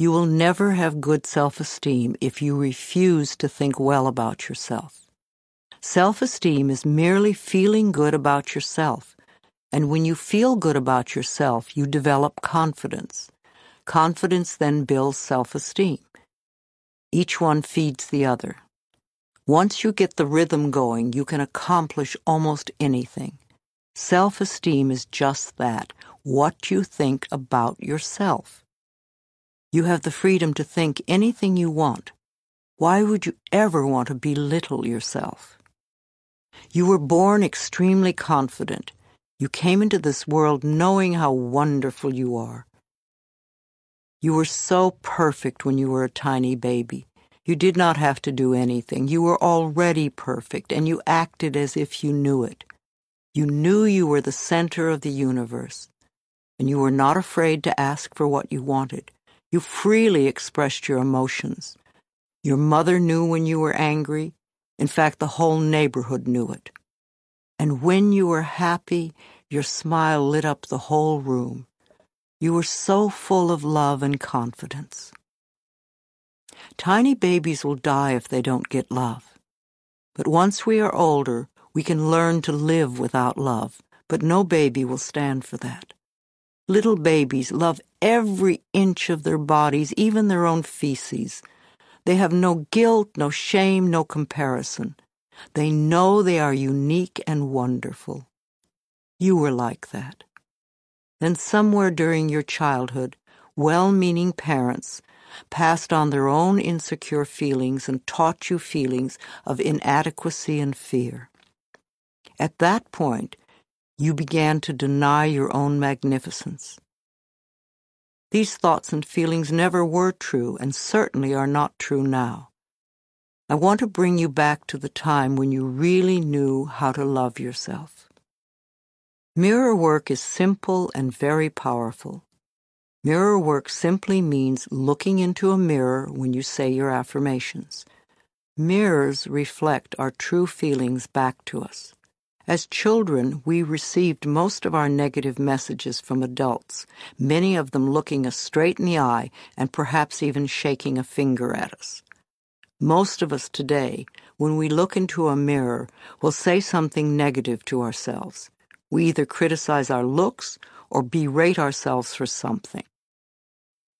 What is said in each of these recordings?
You will never have good self esteem if you refuse to think well about yourself. Self esteem is merely feeling good about yourself. And when you feel good about yourself, you develop confidence. Confidence then builds self esteem. Each one feeds the other. Once you get the rhythm going, you can accomplish almost anything. Self esteem is just that what you think about yourself. You have the freedom to think anything you want. Why would you ever want to belittle yourself? You were born extremely confident. You came into this world knowing how wonderful you are. You were so perfect when you were a tiny baby. You did not have to do anything. You were already perfect, and you acted as if you knew it. You knew you were the center of the universe, and you were not afraid to ask for what you wanted. You freely expressed your emotions. Your mother knew when you were angry. In fact, the whole neighborhood knew it. And when you were happy, your smile lit up the whole room. You were so full of love and confidence. Tiny babies will die if they don't get love. But once we are older, we can learn to live without love, but no baby will stand for that. Little babies love every inch of their bodies, even their own feces. They have no guilt, no shame, no comparison. They know they are unique and wonderful. You were like that. Then, somewhere during your childhood, well meaning parents passed on their own insecure feelings and taught you feelings of inadequacy and fear. At that point, you began to deny your own magnificence. These thoughts and feelings never were true and certainly are not true now. I want to bring you back to the time when you really knew how to love yourself. Mirror work is simple and very powerful. Mirror work simply means looking into a mirror when you say your affirmations. Mirrors reflect our true feelings back to us. As children, we received most of our negative messages from adults, many of them looking us straight in the eye and perhaps even shaking a finger at us. Most of us today, when we look into a mirror, will say something negative to ourselves. We either criticize our looks or berate ourselves for something.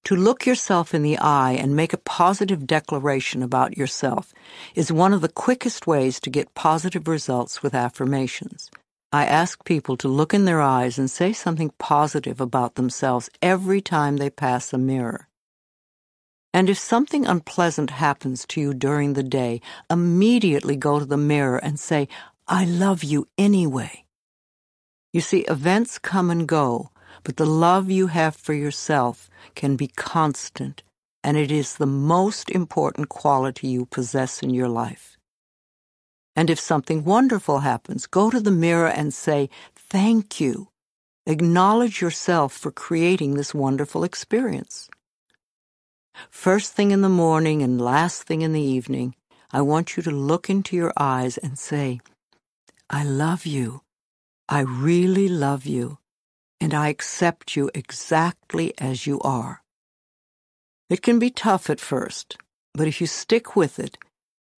To look yourself in the eye and make a positive declaration about yourself is one of the quickest ways to get positive results with affirmations. I ask people to look in their eyes and say something positive about themselves every time they pass a mirror. And if something unpleasant happens to you during the day, immediately go to the mirror and say, I love you anyway. You see, events come and go, but the love you have for yourself can be constant, and it is the most important quality you possess in your life. And if something wonderful happens, go to the mirror and say, Thank you. Acknowledge yourself for creating this wonderful experience. First thing in the morning and last thing in the evening, I want you to look into your eyes and say, I love you. I really love you and I accept you exactly as you are. It can be tough at first, but if you stick with it,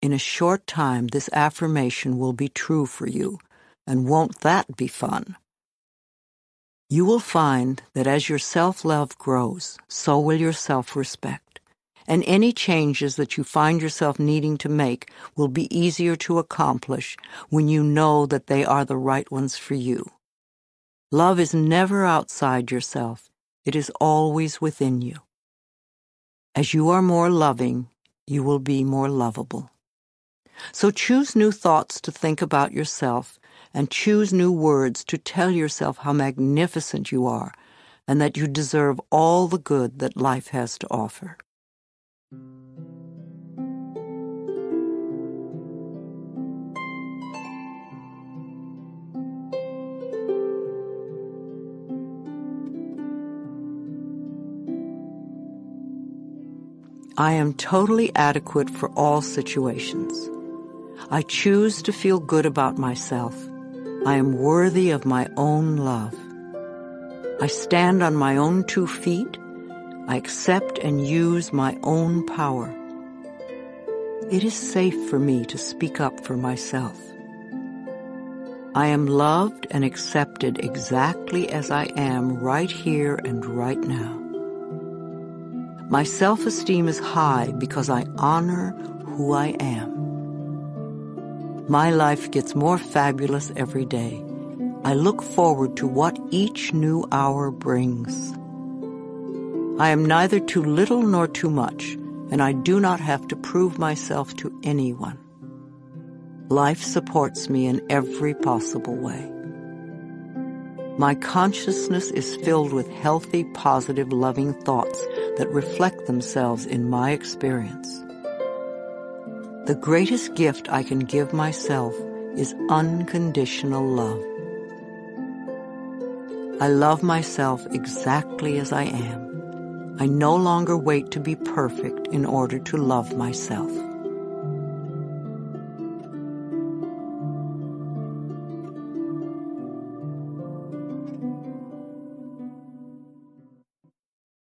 in a short time this affirmation will be true for you, and won't that be fun? You will find that as your self love grows, so will your self respect, and any changes that you find yourself needing to make will be easier to accomplish when you know that they are the right ones for you. Love is never outside yourself, it is always within you. As you are more loving, you will be more lovable. So choose new thoughts to think about yourself and choose new words to tell yourself how magnificent you are and that you deserve all the good that life has to offer. I am totally adequate for all situations. I choose to feel good about myself. I am worthy of my own love. I stand on my own two feet. I accept and use my own power. It is safe for me to speak up for myself. I am loved and accepted exactly as I am right here and right now. My self-esteem is high because I honor who I am. My life gets more fabulous every day. I look forward to what each new hour brings. I am neither too little nor too much, and I do not have to prove myself to anyone. Life supports me in every possible way. My consciousness is filled with healthy, positive, loving thoughts that reflect themselves in my experience. The greatest gift I can give myself is unconditional love. I love myself exactly as I am. I no longer wait to be perfect in order to love myself.